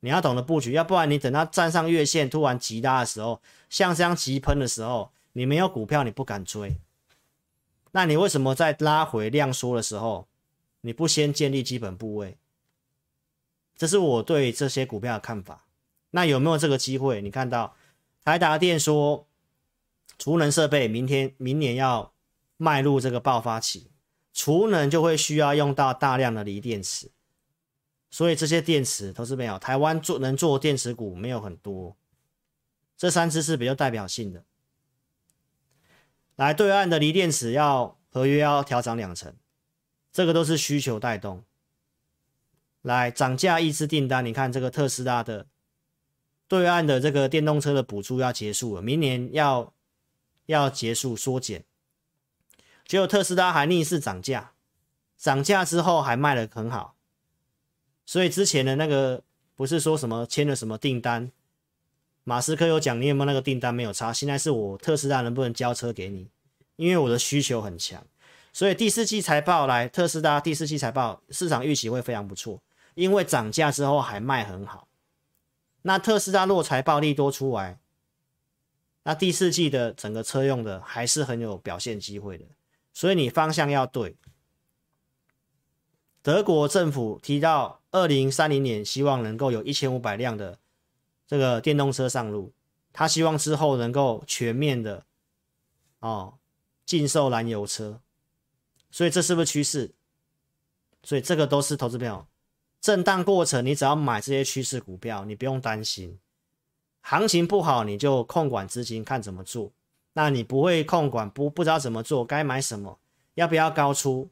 [SPEAKER 1] 你要懂得布局，要不然你等它站上月线突然急拉的时候，像这样急喷的时候，你没有股票你不敢追。那你为什么在拉回量缩的时候，你不先建立基本部位？这是我对这些股票的看法。那有没有这个机会？你看到台达电说，储能设备明天明年要迈入这个爆发期。储能就会需要用到大量的锂电池，所以这些电池都是没有。台湾做能做电池股没有很多，这三支是比较代表性的。来，对岸的锂电池要合约要调涨两成，这个都是需求带动。来，涨价抑制订单，你看这个特斯拉的对岸的这个电动车的补助要结束了，明年要要结束缩减。结果特斯拉还逆势涨价，涨价之后还卖得很好，所以之前的那个不是说什么签了什么订单，马斯克有讲你有没有那个订单没有差，现在是我特斯拉能不能交车给你，因为我的需求很强，所以第四季财报来特斯拉第四季财报市场预期会非常不错，因为涨价之后还卖很好。那特斯拉落财暴利多出来，那第四季的整个车用的还是很有表现机会的。所以你方向要对。德国政府提到，二零三零年希望能够有一千五百辆的这个电动车上路，他希望之后能够全面的哦禁售燃油车。所以这是不是趋势？所以这个都是投资票震荡过程，你只要买这些趋势股票，你不用担心。行情不好，你就控管资金，看怎么做。那你不会控管，不不知道怎么做，该买什么，要不要高出，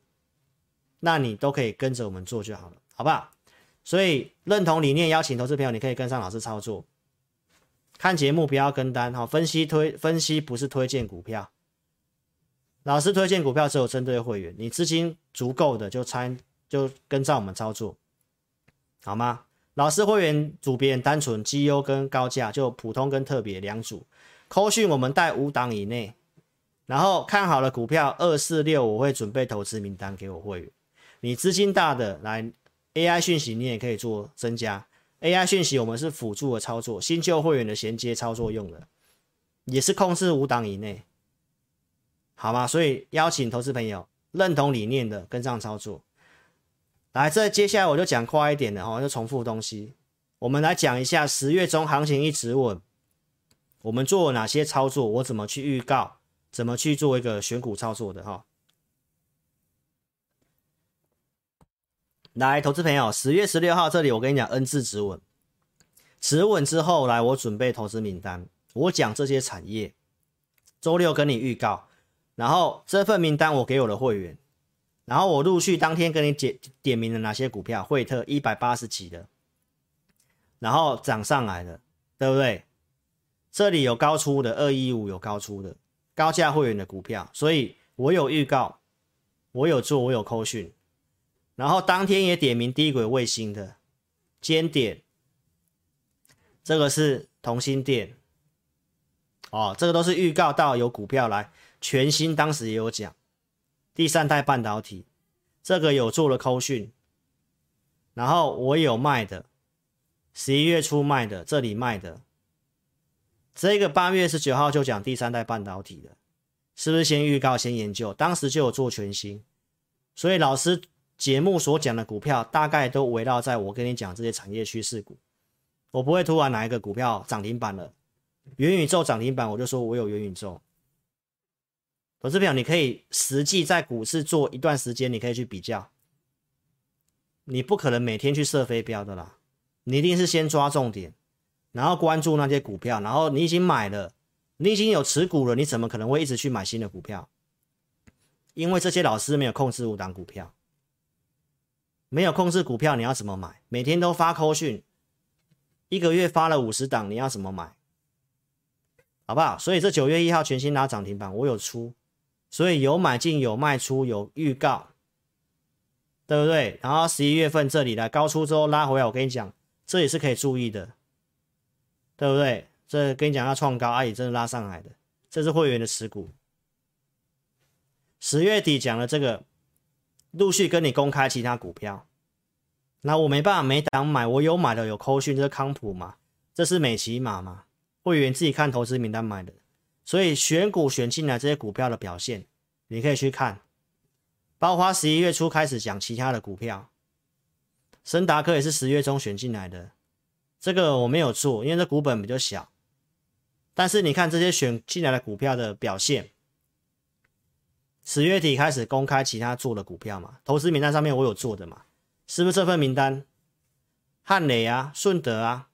[SPEAKER 1] 那你都可以跟着我们做就好了，好不好？所以认同理念，邀请投资朋友，你可以跟上老师操作。看节目不要跟单哈，分析推分析不是推荐股票。老师推荐股票只有针对会员，你资金足够的就参就跟上我们操作，好吗？老师会员组别很单纯，绩优跟高价就普通跟特别两组，扣讯我们带五档以内，然后看好了股票二四六我会准备投资名单给我会员，你资金大的来 AI 讯息你也可以做增加，AI 讯息我们是辅助的操作，新旧会员的衔接操作用的，也是控制五档以内。好吗？所以邀请投资朋友认同理念的跟上操作。来，这接下来我就讲快一点的哦，就重复东西。我们来讲一下十月中行情一直稳，我们做了哪些操作？我怎么去预告？怎么去做一个选股操作的哈？来，投资朋友，十月十六号这里我跟你讲 N 字止稳，止稳之后来，我准备投资名单，我讲这些产业，周六跟你预告。然后这份名单我给我的会员，然后我陆续当天跟你点点名了哪些股票，惠特一百八十几的，然后涨上来的，对不对？这里有高出的二一五有高出的高价会员的股票，所以我有预告，我有做，我有扣讯，然后当天也点名低轨卫星的尖点，这个是同心电，哦，这个都是预告到有股票来。全新当时也有讲，第三代半导体，这个有做了扣讯，然后我有卖的，十一月初卖的，这里卖的，这个八月十九号就讲第三代半导体的，是不是先预告先研究？当时就有做全新，所以老师节目所讲的股票大概都围绕在我跟你讲这些产业趋势股，我不会突然哪一个股票涨停板了，元宇宙涨停板，我就说我有元宇宙。投资表，你可以实际在股市做一段时间，你可以去比较。你不可能每天去射飞镖的啦，你一定是先抓重点，然后关注那些股票，然后你已经买了，你已经有持股了，你怎么可能会一直去买新的股票？因为这些老师没有控制五档股票，没有控制股票，你要怎么买？每天都发扣讯，一个月发了五十档，你要怎么买？好不好？所以这九月一号全新拉涨停板，我有出。所以有买进有卖出有预告，对不对？然后十一月份这里来高出之后拉回来，我跟你讲，这也是可以注意的，对不对？这跟你讲要创高，阿姨真的拉上来的，这是会员的持股。十月底讲了这个，陆续跟你公开其他股票，那我没办法没档买，我有买的有扣讯，这是康普嘛，这是美琪玛嘛，会员自己看投资名单买的。所以选股选进来这些股票的表现，你可以去看，包括十一月初开始讲其他的股票，升达科也是十月中选进来的，这个我没有做，因为这股本比较小。但是你看这些选进来的股票的表现，十月底开始公开其他做的股票嘛，投资名单上面我有做的嘛，是不是这份名单？汉磊啊，顺德啊。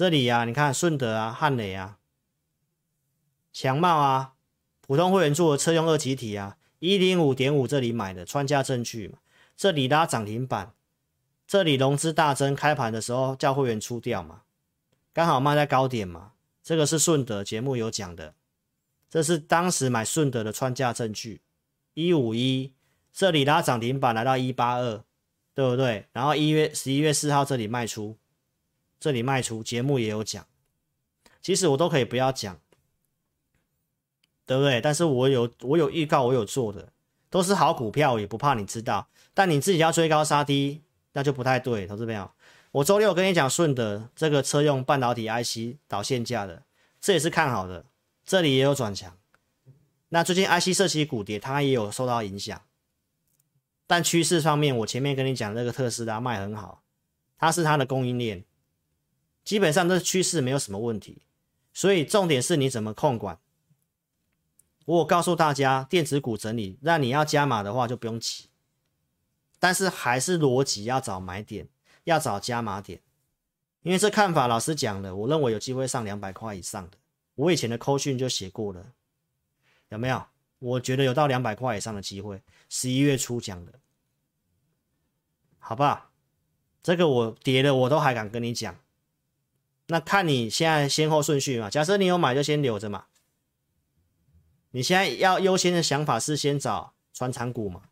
[SPEAKER 1] 这里呀、啊，你看顺德啊、汉磊啊、强茂啊，普通会员做的车用二极体啊，一零五点五这里买的川价证据嘛，这里拉涨停板，这里融资大增，开盘的时候叫会员出掉嘛，刚好卖在高点嘛，这个是顺德节目有讲的，这是当时买顺德的川价证据，一五一，这里拉涨停板来到一八二，对不对？然后一月十一月四号这里卖出。这里卖出，节目也有讲，其实我都可以不要讲，对不对？但是我有我有预告，我有做的，都是好股票，也不怕你知道。但你自己要追高杀低，那就不太对，投资朋友。我周六跟你讲顺德这个车用半导体 IC 导线架的，这也是看好的，这里也有转强。那最近 IC 设计股跌，它也有受到影响。但趋势方面，我前面跟你讲那个特斯拉卖很好，它是它的供应链，基本上这趋势没有什么问题。所以重点是你怎么控管。我告诉大家，电子股整理，那你要加码的话就不用急，但是还是逻辑要找买点，要找加码点，因为这看法老师讲了，我认为有机会上两百块以上的，我以前的扣讯就写过了，有没有？我觉得有到两百块以上的机会，十一月初讲的，好不好？这个我跌了，我都还敢跟你讲。那看你现在先后顺序嘛，假设你有买就先留着嘛。你现在要优先的想法是先找传产股嘛，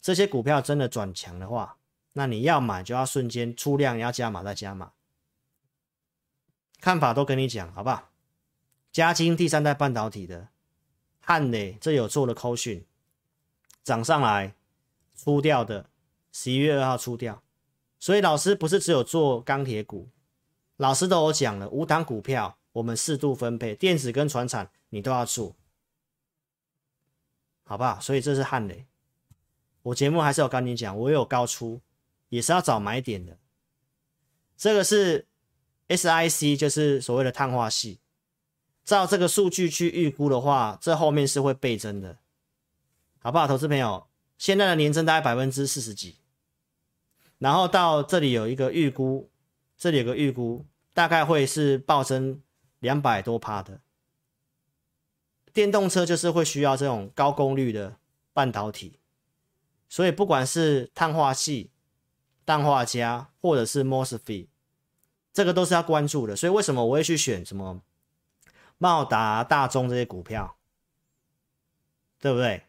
[SPEAKER 1] 这些股票真的转强的话，那你要买就要瞬间出量，要加码再加码。看法都跟你讲，好不好？嘉晶第三代半导体的汉磊，这有做了扣讯，涨上来出掉的，十一月二号出掉，所以老师不是只有做钢铁股。老师都有讲了，五档股票我们适度分配，电子跟船产你都要做，好不好？所以这是汉雷，我节目还是有跟你讲，我有高出，也是要找买点的。这个是 SIC，就是所谓的碳化系，照这个数据去预估的话，这后面是会倍增的，好不好？投资朋友，现在的年增大概百分之四十几，然后到这里有一个预估，这里有个预估。大概会是暴增两百多趴的电动车，就是会需要这种高功率的半导体，所以不管是碳化矽、氮化镓或者是 MOSFET，这个都是要关注的。所以为什么我会去选什么茂达、大中这些股票，对不对？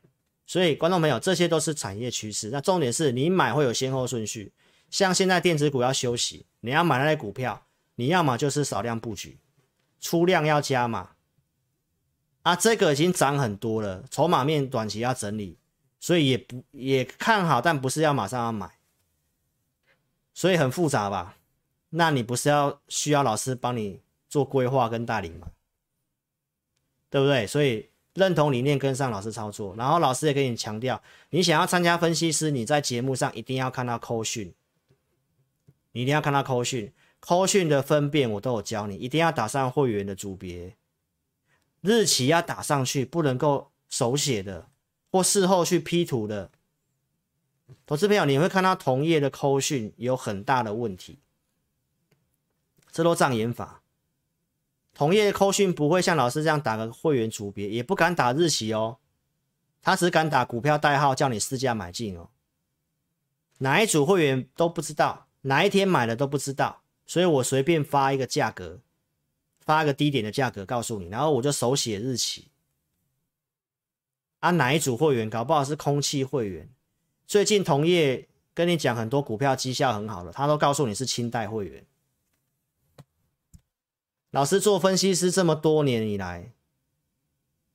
[SPEAKER 1] 所以观众朋友，这些都是产业趋势。那重点是你买会有先后顺序，像现在电子股要休息，你要买那些股票。你要么就是少量布局，出量要加码，啊，这个已经涨很多了，筹码面短期要整理，所以也不也看好，但不是要马上要买，所以很复杂吧？那你不是要需要老师帮你做规划跟带领吗？对不对？所以认同理念，跟上老师操作，然后老师也跟你强调，你想要参加分析师，你在节目上一定要看到扣讯，你一定要看到扣讯。扣讯的分辨我都有教你，一定要打上会员的组别，日期要打上去，不能够手写的或事后去 P 图的。投资朋友，你会看到同业的扣讯有很大的问题，这都障眼法。同业的扣讯不会像老师这样打个会员组别，也不敢打日期哦，他只敢打股票代号，叫你市价买进哦。哪一组会员都不知道，哪一天买的都不知道。所以我随便发一个价格，发一个低点的价格告诉你，然后我就手写日期。按、啊、哪一组会员，搞不好是空气会员。最近同业跟你讲很多股票绩效很好的，他都告诉你是清代会员。老师做分析师这么多年以来，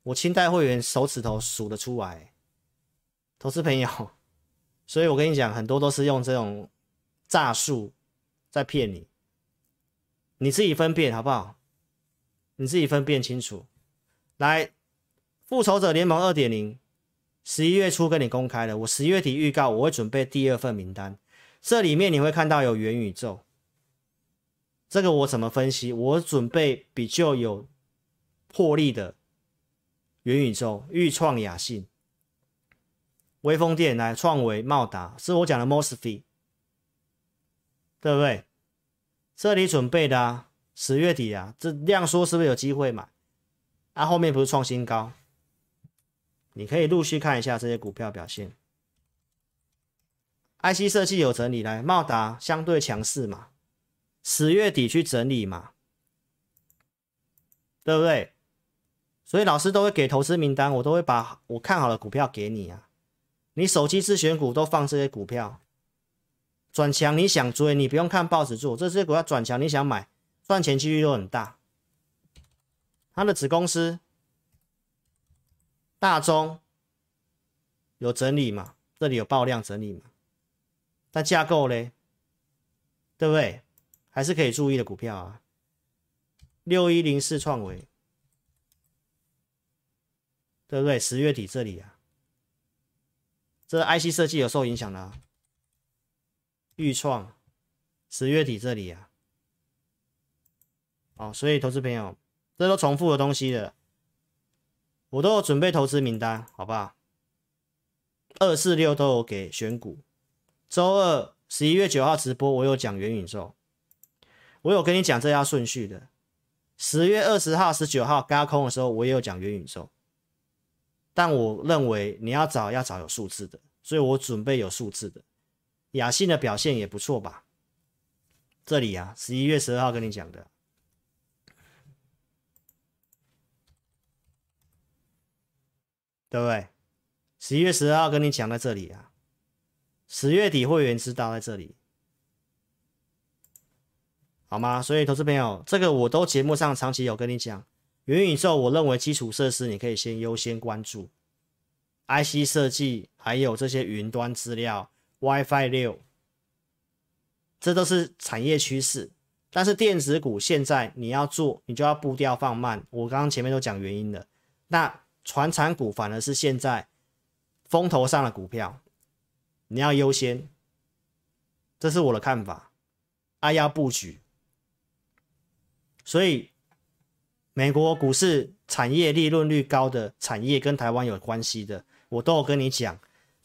[SPEAKER 1] 我清代会员手指头数得出来。投资朋友，所以我跟你讲，很多都是用这种诈术在骗你。你自己分辨好不好？你自己分辨清楚。来，《复仇者联盟二点零》十一月初跟你公开了，我十月底预告我会准备第二份名单，这里面你会看到有元宇宙。这个我怎么分析？我准备比较有魄力的元宇宙，钰创雅信、微风电来创维、茂达，是我讲的 MOSFET，对不对？这里准备的啊，十月底啊，这量缩是不是有机会买？啊，后面不是创新高？你可以陆续看一下这些股票表现。IC 设计有整理来，茂达相对强势嘛，十月底去整理嘛，对不对？所以老师都会给投资名单，我都会把我看好的股票给你啊，你手机自选股都放这些股票。转强你想追，你不用看报纸做，这些股票转强你想买，赚钱几率都很大。他的子公司大中有整理嘛，这里有爆量整理嘛，但架构嘞，对不对？还是可以注意的股票啊。六一零四创维，对不对？十月底这里啊，这 IC 设计有受影响啦。预创，十月底这里啊，哦，所以投资朋友，这都重复的东西了，我都有准备投资名单，好不好？二四六都有给选股，周二十一月九号直播我有讲元宇宙，我有跟你讲这要顺序的。十月二十号、十九号轧空的时候，我也有讲元宇宙，但我认为你要找要找有数字的，所以我准备有数字的。雅信的表现也不错吧？这里啊，十一月十二号跟你讲的，对不对？十一月十二号跟你讲在这里啊，十月底会员知道在这里。好吗？所以，投资朋友，这个我都节目上长期有跟你讲，元宇宙，我认为基础设施你可以先优先关注，IC 设计，还有这些云端资料，WiFi 六，这都是产业趋势。但是电子股现在你要做，你就要步调放慢。我刚刚前面都讲原因了。那传产股反而是现在风头上的股票，你要优先，这是我的看法。啊，要布局。所以，美国股市产业利润率高的产业跟台湾有关系的，我都有跟你讲。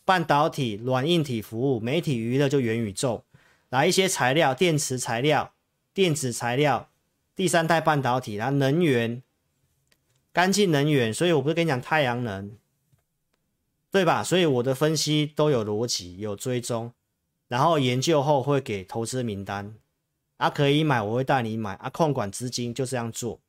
[SPEAKER 1] 半导体、软硬体服务、媒体娱乐就元宇宙，来一些材料、电池材料、电子材料、第三代半导体，然后能源、干净能源。所以我不是跟你讲太阳能，对吧？所以我的分析都有逻辑、有追踪，然后研究后会给投资名单。啊，可以买，我会带你买啊。控管资金就这样做，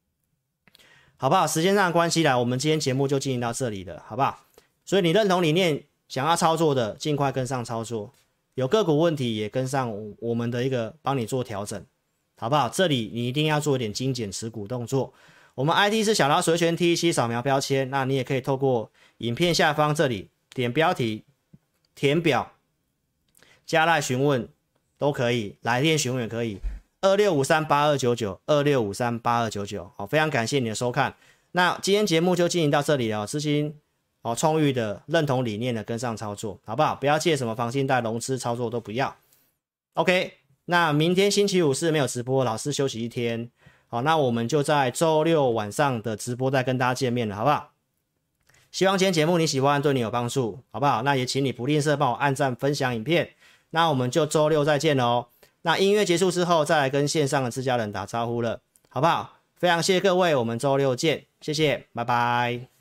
[SPEAKER 1] 好不好？时间上的关系来，我们今天节目就进行到这里了，好不好？所以你认同理念，想要操作的，尽快跟上操作。有个股问题也跟上我们的一个帮你做调整，好不好？这里你一定要做一点精简持股动作。我们 ID 是小老鼠随权 T C 扫描标签，那你也可以透过影片下方这里点标题填表，加赖询问都可以，来电询问也可以。二六五三八二九九，二六五三八二九九，好，非常感谢你的收看。那今天节目就进行到这里了，资金哦充裕的，认同理念的跟上操作，好不好？不要借什么房信贷融资操作都不要。OK，那明天星期五是没有直播，老师休息一天。好，那我们就在周六晚上的直播再跟大家见面了，好不好？希望今天节目你喜欢，对你有帮助，好不好？那也请你不吝啬帮我按赞、分享影片。那我们就周六再见喽。那音乐结束之后，再来跟线上的自家人打招呼了，好不好？非常谢谢各位，我们周六见，谢谢，拜拜。